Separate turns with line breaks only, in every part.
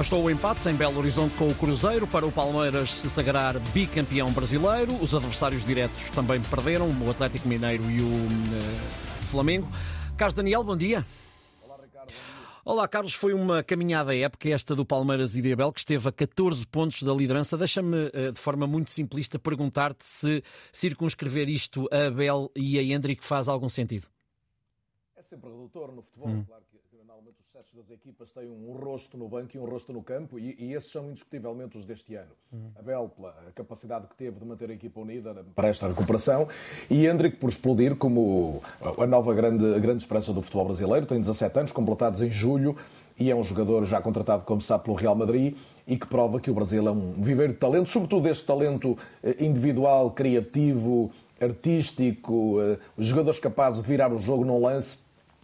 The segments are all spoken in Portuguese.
Bastou o empate em Belo Horizonte com o Cruzeiro para o Palmeiras se sagrar bicampeão brasileiro. Os adversários diretos também perderam, o Atlético Mineiro e o uh, Flamengo. Carlos Daniel, bom dia. Olá. Olá, Carlos. Foi uma caminhada época esta do Palmeiras e de Abel, que esteve a 14 pontos da liderança. Deixa-me, de forma muito simplista, perguntar-te se circunscrever isto a Abel e a Hendrick faz algum sentido.
Sempre redutor no futebol, hum. claro que normalmente os sucessos das equipas têm um rosto no banco e um rosto no campo, e, e esses são indiscutivelmente os deste ano. Hum. Abel, pela capacidade que teve de manter a equipa unida para esta recuperação, e Hendrick por explodir como a nova grande, a grande esperança do futebol brasileiro, tem 17 anos, completados em julho, e é um jogador já contratado, como sabe, pelo Real Madrid e que prova que o Brasil é um viveiro de talento, sobretudo este talento eh, individual, criativo, artístico, eh, jogadores capazes de virar o jogo num lance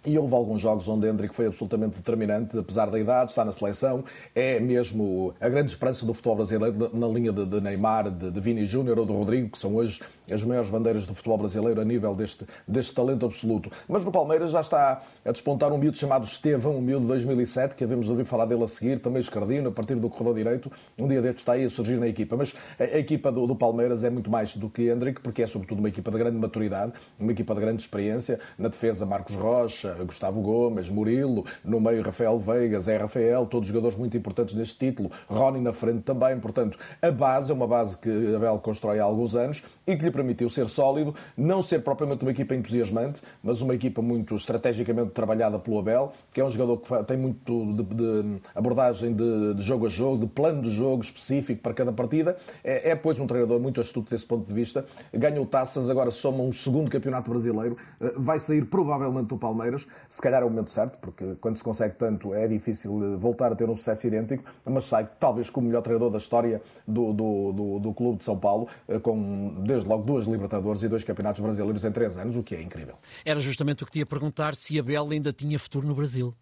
e houve alguns jogos onde Hendrick foi absolutamente determinante, apesar da idade, está na seleção, é mesmo a grande esperança do futebol brasileiro na linha de, Neymar, de, de Vini Júnior ou de Rodrigo, que são hoje as maiores bandeiras do futebol brasileiro a nível deste, deste talento absoluto. Mas no Palmeiras já está a despontar um miúdo chamado Estevão, um miúdo de 2007, que havemos de ouvir falar dele a seguir, também escardino, a partir do corredor direito, um dia deste está aí a surgir na equipa. Mas a, a equipa do, do, Palmeiras é muito mais do que Hendrick, porque é sobretudo uma equipa de grande maturidade, uma equipa de grande experiência. Na defesa, Marcos Rocha, Gustavo Gomes, Murilo, no meio Rafael Veigas, Zé Rafael, todos jogadores muito importantes neste título, Rony na frente também, portanto, a base é uma base que Abel constrói há alguns anos e que lhe permitiu ser sólido, não ser propriamente uma equipa entusiasmante, mas uma equipa muito estrategicamente trabalhada pelo Abel, que é um jogador que tem muito de, de abordagem de, de, jogo a jogo, de plano de jogo específico para cada partida. É, é, pois, um treinador muito astuto desse ponto de vista. Ganhou taças, agora soma um segundo campeonato brasileiro, eh, vai sair provavelmente do Palmeiras, se calhar é o momento certo, porque quando se consegue tanto é difícil eh, voltar a ter um sucesso idêntico, mas sai talvez como o melhor treinador da história do, do, do, do clube de São Paulo, eh, com desde logo duas Libertadores e dois campeonatos brasileiros em três anos, o que é incrível.
Era justamente o que ia perguntar se a Bela ainda tinha futuro no Brasil.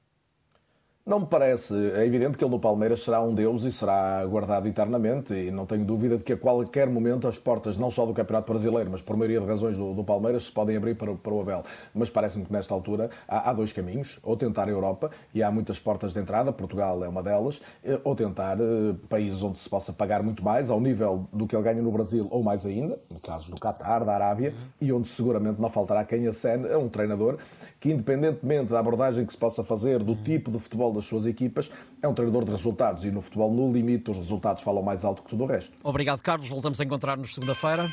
Não me parece. É evidente que ele no Palmeiras será um deus e será guardado eternamente e não tenho dúvida de que a qualquer momento as portas, não só do Campeonato Brasileiro, mas por maioria de razões do, do Palmeiras, se podem abrir para, para o Abel. Mas parece-me que nesta altura há, há, dois caminhos. Ou tentar a Europa, e há muitas portas de entrada, Portugal é uma delas, eh, ou tentar uh, países onde se possa pagar muito mais, ao nível do que ele ganha no Brasil, ou mais ainda, no caso do Qatar, da Arábia, e onde seguramente não faltará quem acene a um treinador que, independentemente da abordagem que se possa fazer, do tipo de futebol das suas equipas, é um treinador de resultados e no futebol, no limite, os resultados falam mais alto que tudo o resto.
Obrigado, Carlos. Voltamos a encontrar-nos segunda-feira.